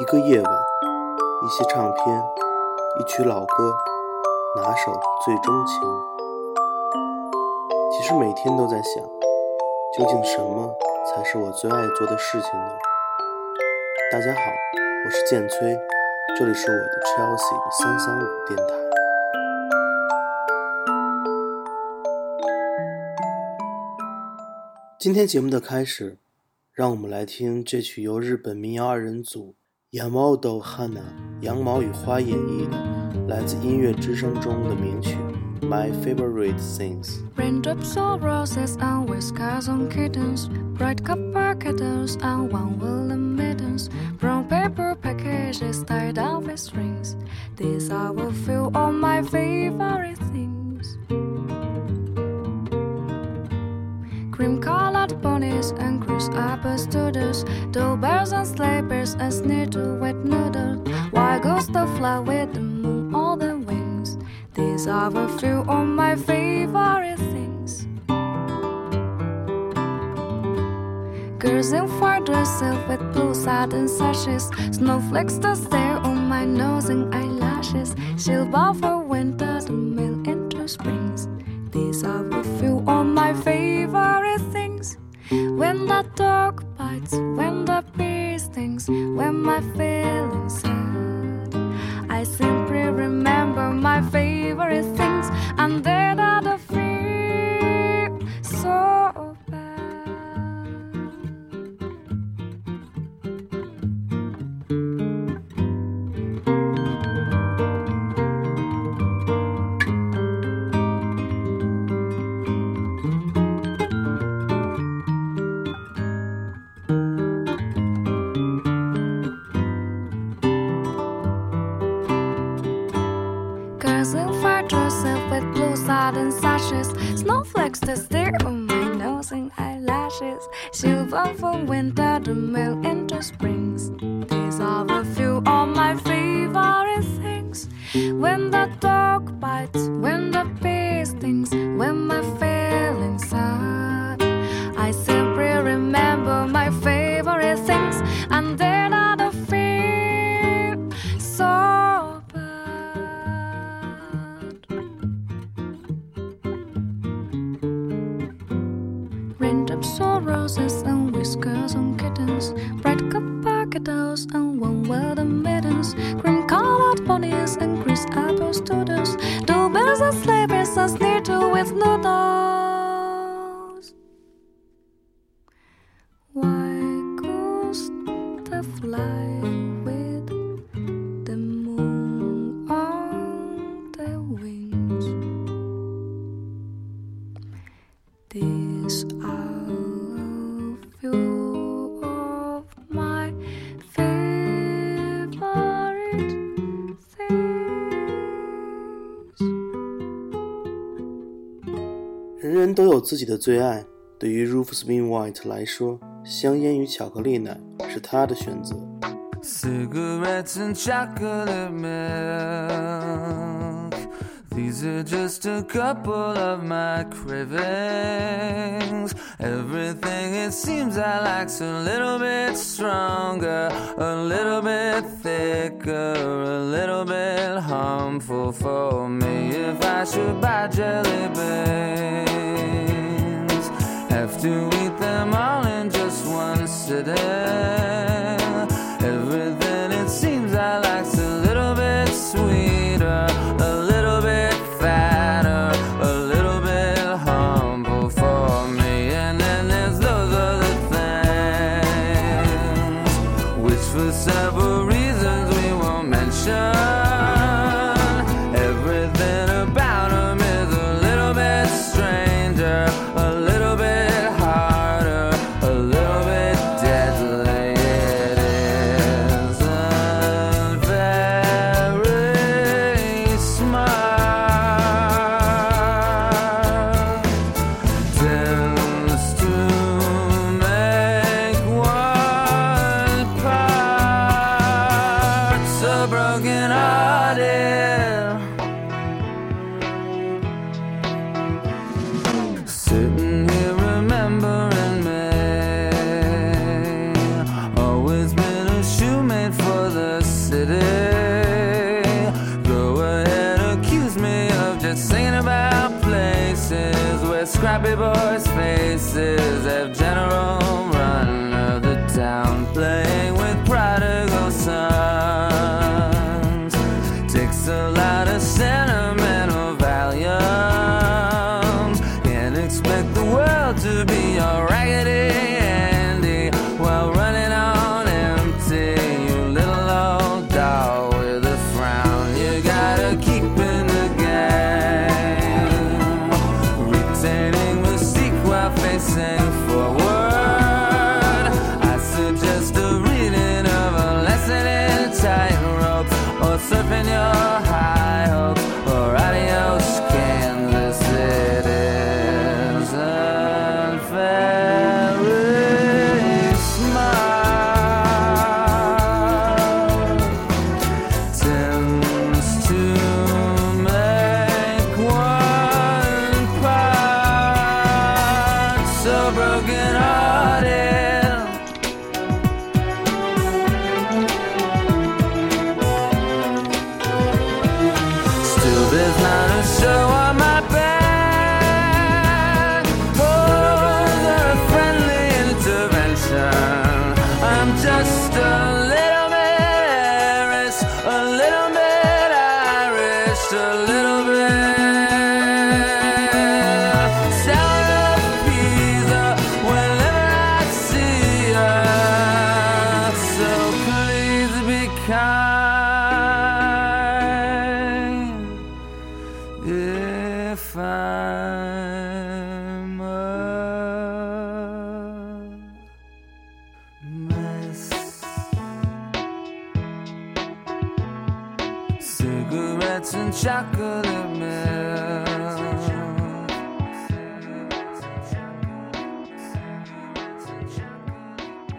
一个夜晚，一些唱片，一曲老歌，哪首最钟情？其实每天都在想，究竟什么才是我最爱做的事情呢？大家好，我是建崔，这里是我的 Chelsea 三三五电台。今天节目的开始，让我们来听这曲由日本民谣二人组 Youmoutoohana》《羊毛与花》演绎的来自音乐之声中的名曲《My Favorite Things》。Raindrops or roses and whiskers on kittens, bright copper kettles and one woolen mittens, brown paper packages tied up with strings. These I will feel all my favorite things. Cream color colored ponies and students, dough bears and sleigh bears and sniddle wet noodles, white ghosts that fly with the moon on their wings. These are a few of my favorite things. Girls in white dresses with blue satin sashes, snowflakes that stare on my nose and eyelashes, She'll silver for winter to melt into springs. These are a few of my favorite. When the dog bites, when the bee stings, when my feelings sad. I simply remember my favorite things, and then 人人都有自己的最爱。对于 Rufus w i n w h i t e 来说，香烟与巧克力奶是他的选择。Cigarettes and chocolate milk. These are just a couple of my cravings. Everything it seems I like's a little bit stronger, a little bit thicker, a little bit harmful for me. If I should buy jelly beans, have to eat them all in just one sitting. Everything it seems I like's a little bit sweeter, which scrappy boys' faces have general Cigarettes and chocolate milk.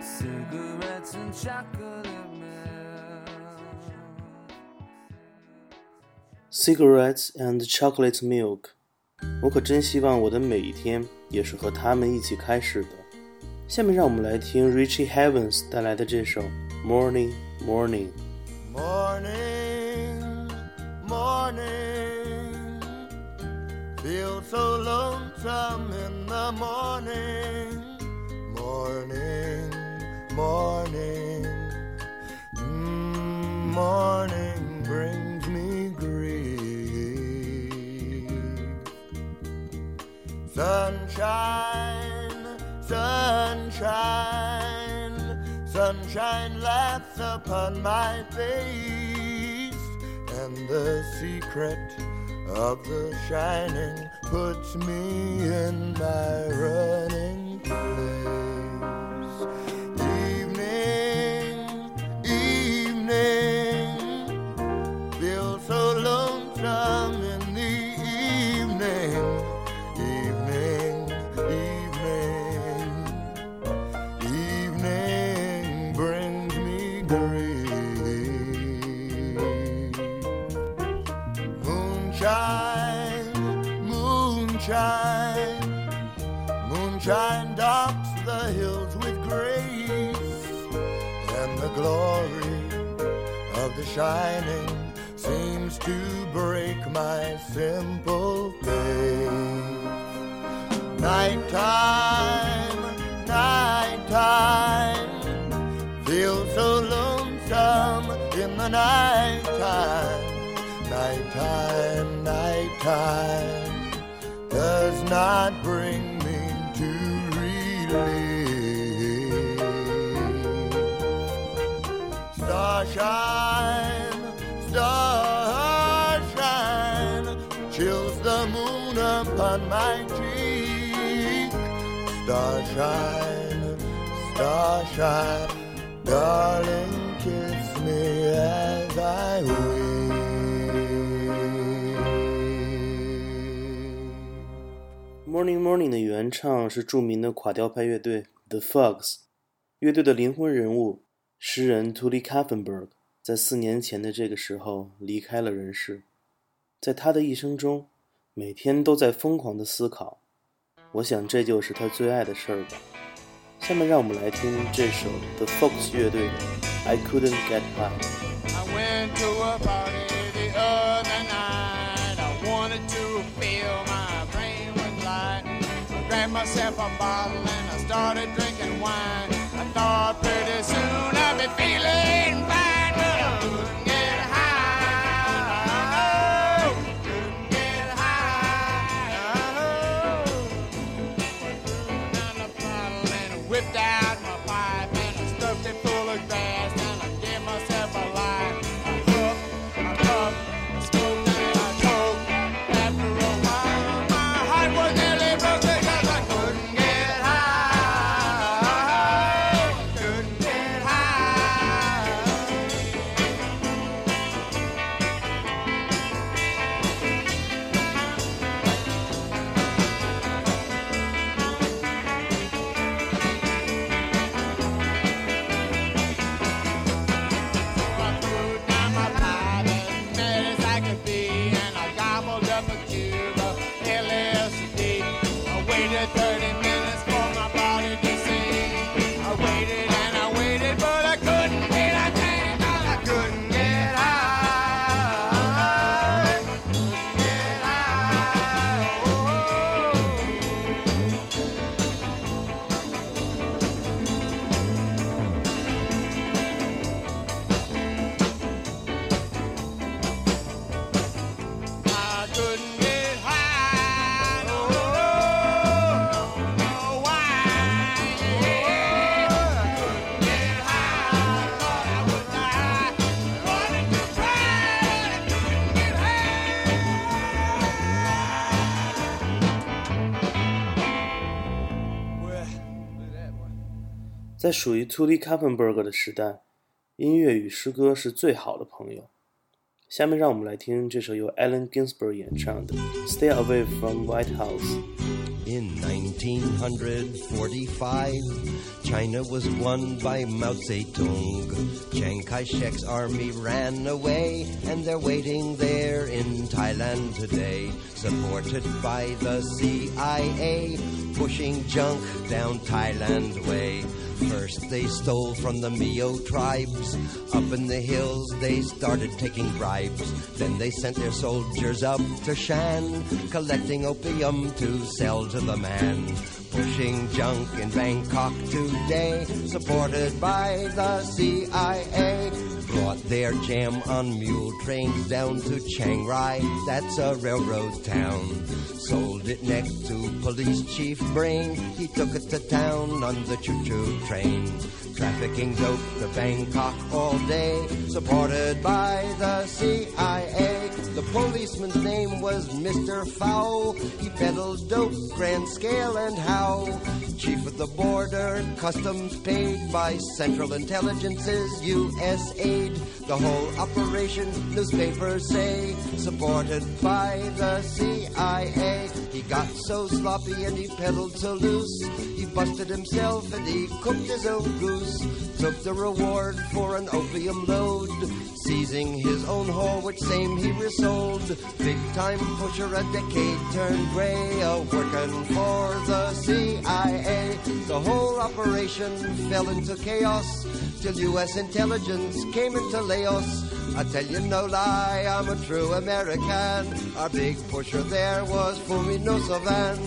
Cigarettes and chocolate milk. Cigarettes and chocolate milk，我可真希望我的每一天也是和他们一起开始的。下面让我们来听 Richie Havens 带来的这首《Morning》。Morning, so lonesome in the morning. Morning, morning. Mm, morning brings me grief. Sunshine, sunshine, sunshine laughs upon my face, and the secret of the shining puts me in my running place. Docks the hills with grace, and the glory of the shining seems to break my simple faith. Nighttime, nighttime, feel so lonesome in the nighttime. Nighttime, nighttime does not bring Starshine, starshine, chills the moon upon my cheek. Starshine, starshine, darling, kiss me as I weep. Morning Morning 的原唱是著名的垮掉派乐队 The Fugs，乐队的灵魂人物诗人 Tully Kaffenberg 在四年前的这个时候离开了人世。在他的一生中，每天都在疯狂的思考。我想这就是他最爱的事儿吧。下面让我们来听这首 The Fox 乐队的 I couldn't get high. I went to a party the other night. I wanted to feel my brain was light. I grabbed myself a bottle and I started drinking wine. Thought pretty soon I'd be feeling fine, 在属于 Tuli Kupferberg 的时代，音乐与诗歌是最好的朋友。下面让我们来听这首由 Allen Ginsberg 演唱的《Stay Away from White House》。In 1945, China was won by Mao Zedong. Chiang Kai shek's army ran away, and they're waiting there in Thailand today, supported by the CIA, pushing junk down Thailand way. First, they stole from the Meo tribes. Up in the hills, they started taking bribes. Then they sent their soldiers up to Shan, collecting opium to sell to the man. Pushing junk in Bangkok today, supported by the CIA. Brought their jam on mule trains down to Chiang Rai, that's a railroad town. Sold it next to police chief Brain, he took it to town on the choo-choo train. Trafficking dope to Bangkok all day, supported by the CIA. The policeman's name was Mr. Phao. He peddled dope, grand scale and how. Chief of the border, customs paid by Central Intelligence's U.S. aid. The whole operation, newspapers say, supported by the CIA. He got so sloppy and he peddled so loose. He busted himself and he cooked his own goose. Took the reward for an opium load. Seizing his own whore, which same he resold. Big time pusher, a decade turned gray, a working for the CIA. The whole operation fell into chaos till U.S. intelligence came into Laos. I tell you no lie, I'm a true American. Our big pusher there was Phoumi Nosavan.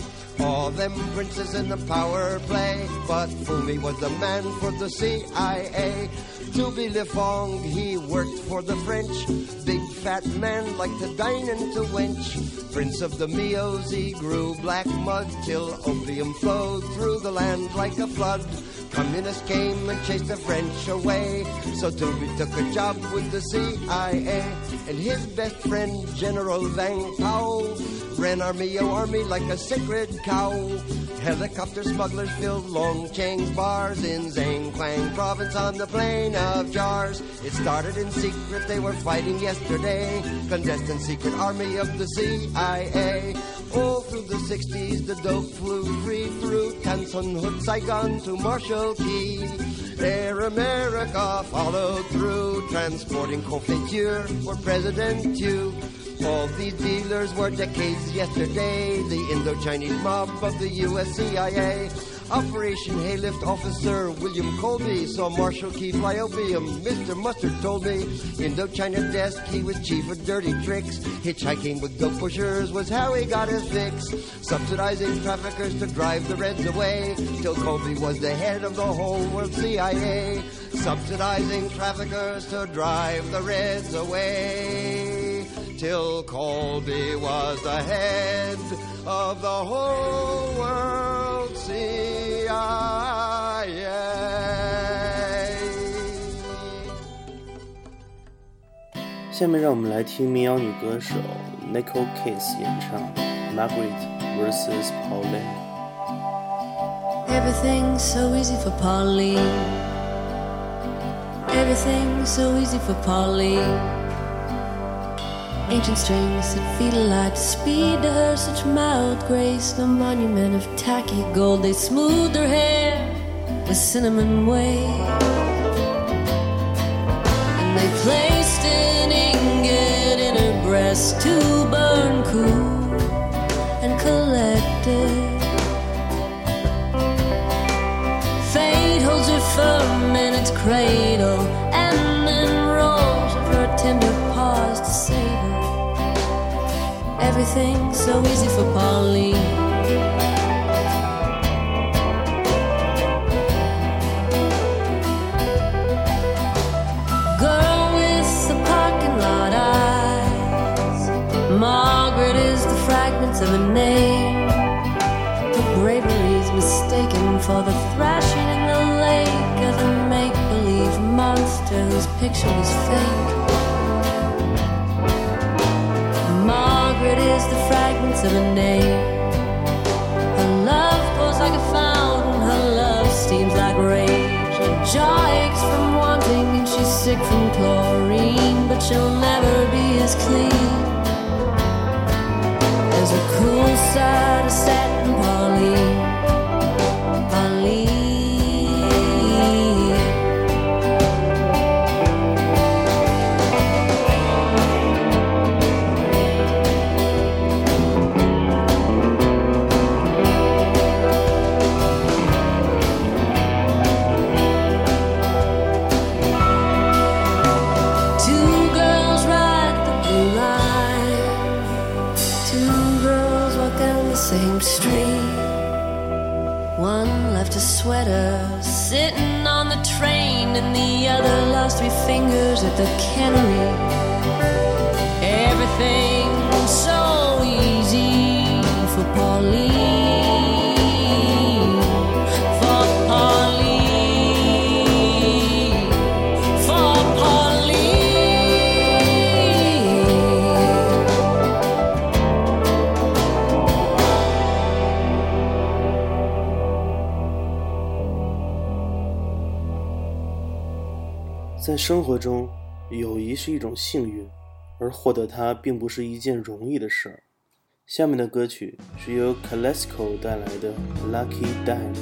All them princes in the power play, but Phoumi was the man for the CIA. Touby Lyfoung, he worked for the French. Big fat man like to dine and to wench. Prince of the Meos, he grew black mud till opium flowed through the land like a flood. Communists came and chased the French away. So Touby took a job with the CIA. And his best friend, General Vang Pao, ran our oh, Meo army like a sacred cow. Helicopter smugglers filled Long Cheng's bars in Xieng Quang province on the plain of jars. It started in secret, they were fighting yesterday. Clandestine secret army of the CIA. All through the 60s, the dope flew free through Tan Son Nhut, Saigon to Marshal Ky. Air America followed through, transporting confiture for President Thieu. All these dealers were decades yesterday, the Indo-Chinese mob of the US CIA. Operation Haylift Officer William Colby saw Marshal Keith fly opium. Mr. Mustard told me Indochina desk he was chief of dirty tricks. Hitchhiking with dope pushers was how he got his fix. Subsidizing traffickers to drive the Reds away. Till Colby was the head of the whole world CIA. CIA, subsidizing traffickers to drive the Reds away. Till Colby was the head of the whole world CIA。下面让我们来听民谣女歌手 Neko Case Margaret vs. Pauline》。Everything's so easy for Polly. Everything's so easy for Polly. Ancient strings that feel like speed to her, such mild grace, the monument of tacky gold. They smoothed her hair with cinnamon wave, and they placed an ingot in her breast to cradle and then rolls of her tender paws to save her. Everything's so easy for Pauline. Girl with the parking lot eyes. Margaret is the fragments of a name. Her bravery's mistaken for the thrashing picture was fake. Margaret is the fragments of a name. Her love pours like a fountain, her love steams like rage. Her jaw aches from wanting, and she's sick from chlorine, but she'll never be as clean as a cool side of satin same street. One left a sweater sitting on the train, and the other lost three fingers at the cannery. Everything's so easy for Pauline. 在生活中，友谊是一种幸运，而获得它并不是一件容易的事儿。下面的歌曲是由 Classical 带来的《Lucky Dime》。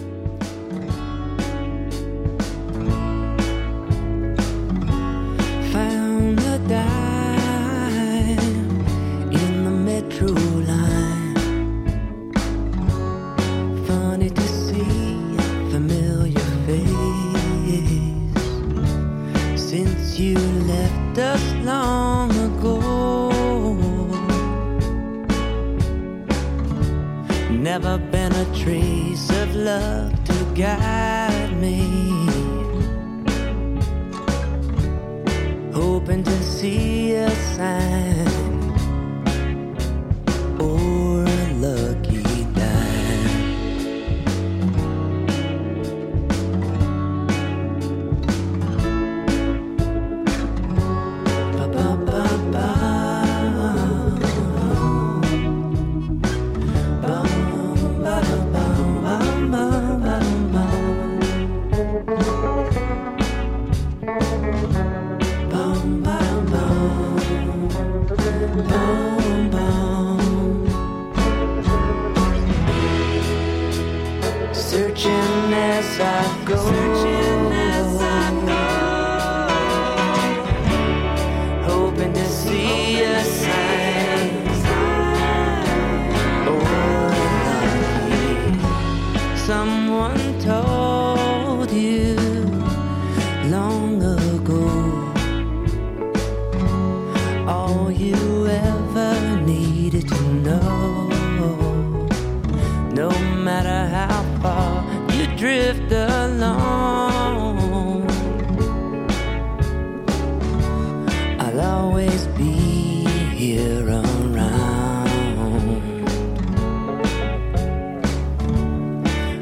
Always be here around,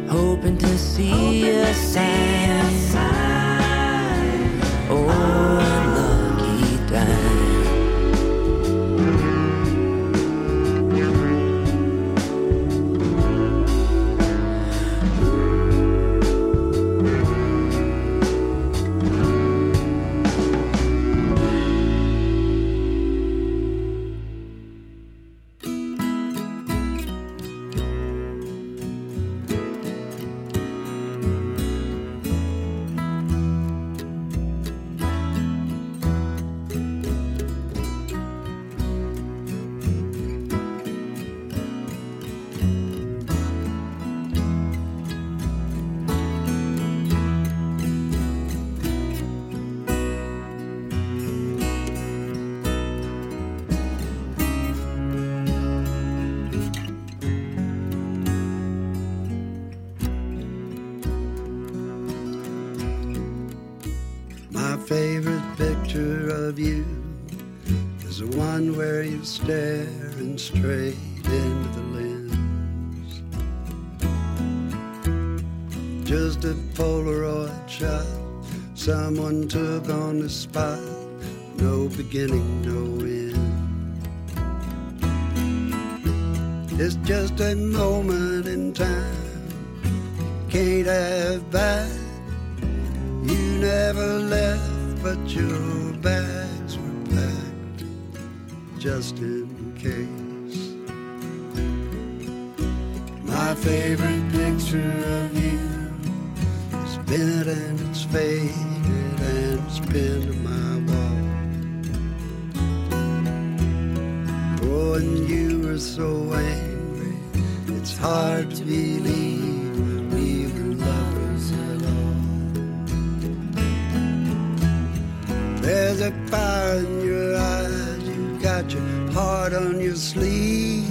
hoping to see a sign. Oh, you're staring straight into the lens. Just a Polaroid shot someone took on the spot, no beginning, no end. It's just a moment in time, can't have back. You never left, but your just in case. My favorite picture of you is bent and it's faded and it's pinned to my wall. Oh, and you were so angry, it's hard to believe we were lovers at all. There's a fire in your sleeve,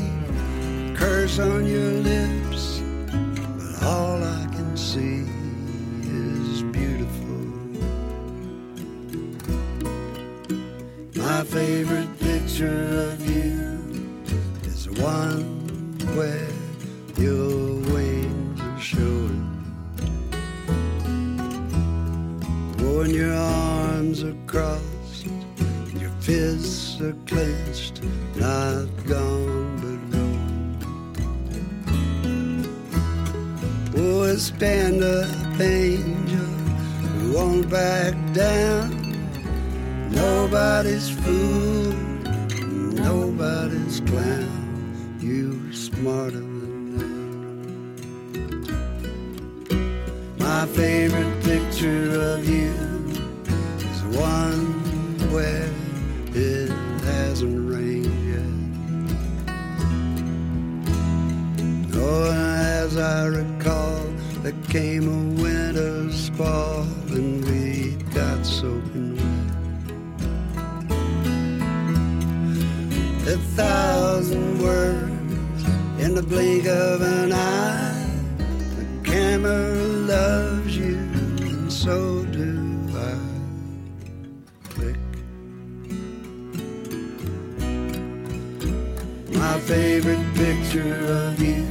curse on your lips, but all I can see is beautiful. My favorite picture of you is the one where your wings are showing. When your arms are crossed, your fists are clenched, stand up, angel, who won't back down. Nobody's fool, nobody's clown. You're smarter than that. My favorite picture of you is one where it hasn't rained yet. Oh, as I came a winter squall and we got soaking wet. A thousand words in the blink of an eye. The camera loves you, and so do I. Click. My favorite picture of you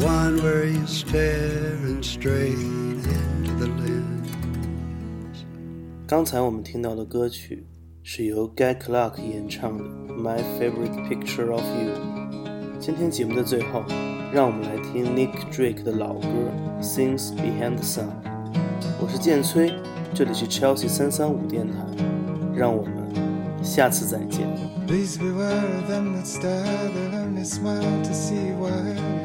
one where you're staring straight into the lens。刚才我们听到的歌曲是由 Guy Clark 演唱的《My Favorite Picture of You》。今天节目的最后，让我们来听 Nick Drake 的老歌《Things Behind the Sun》。我是健崔，这里是 Chelsea 三三五电台，让我们下次再见。Please beware of them that stare, they only smile to see why.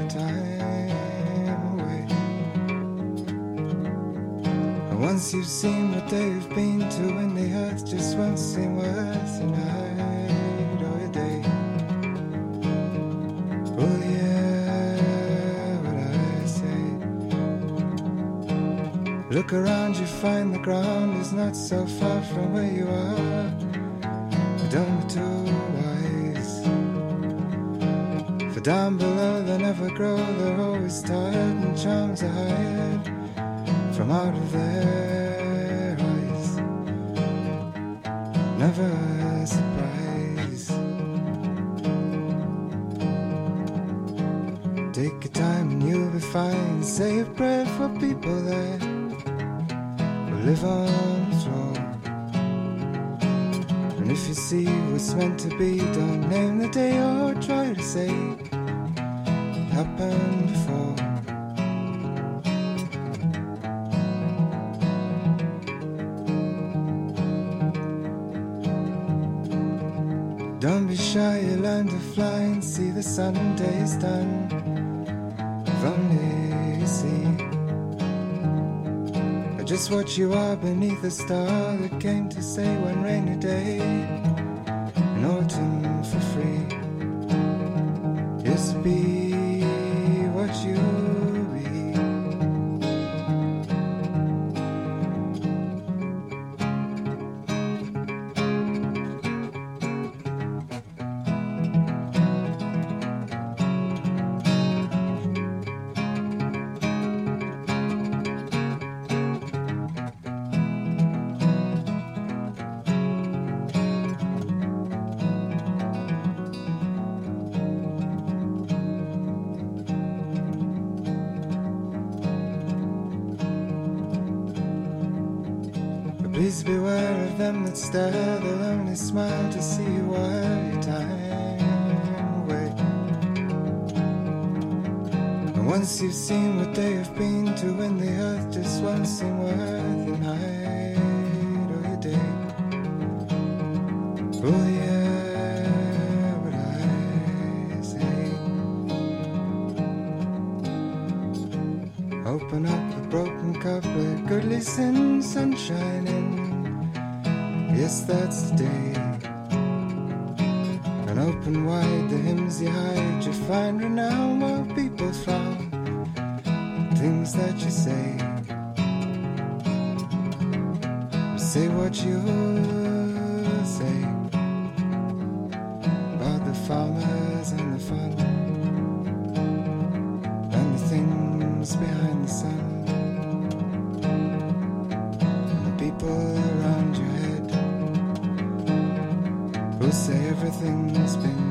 Once you've seen what they've been to, in the earth just won't seem worth a night or a day. Well, yeah, what I say. Look around, you find the ground is not so far from where you are. But don't be too wise. For down below, they never grow, they're always tired, and charms are hired from out of their eyes. Never a surprise. Take your time and you'll be fine. Say a prayer for people that will live on floor. And if you see what's meant to be, don't name the day or try to say it happened before. Shy, you learn to fly and see the Sunday's done. If only you see just what you are beneath the star that came to say one rainy day in autumn for free. Just be them that stare, they'll only smile to see you while your time away. And once you've seen what they have been to when the earth just won't seem worth your night or your day. Oh yeah, I say. Open up a broken cup with goodly sin, sunshine in. Yes, that's the day. And open wide the hymns you hide. You find renown where people frown. Things that you say. Say what you say about the farmers and the fun say everything's been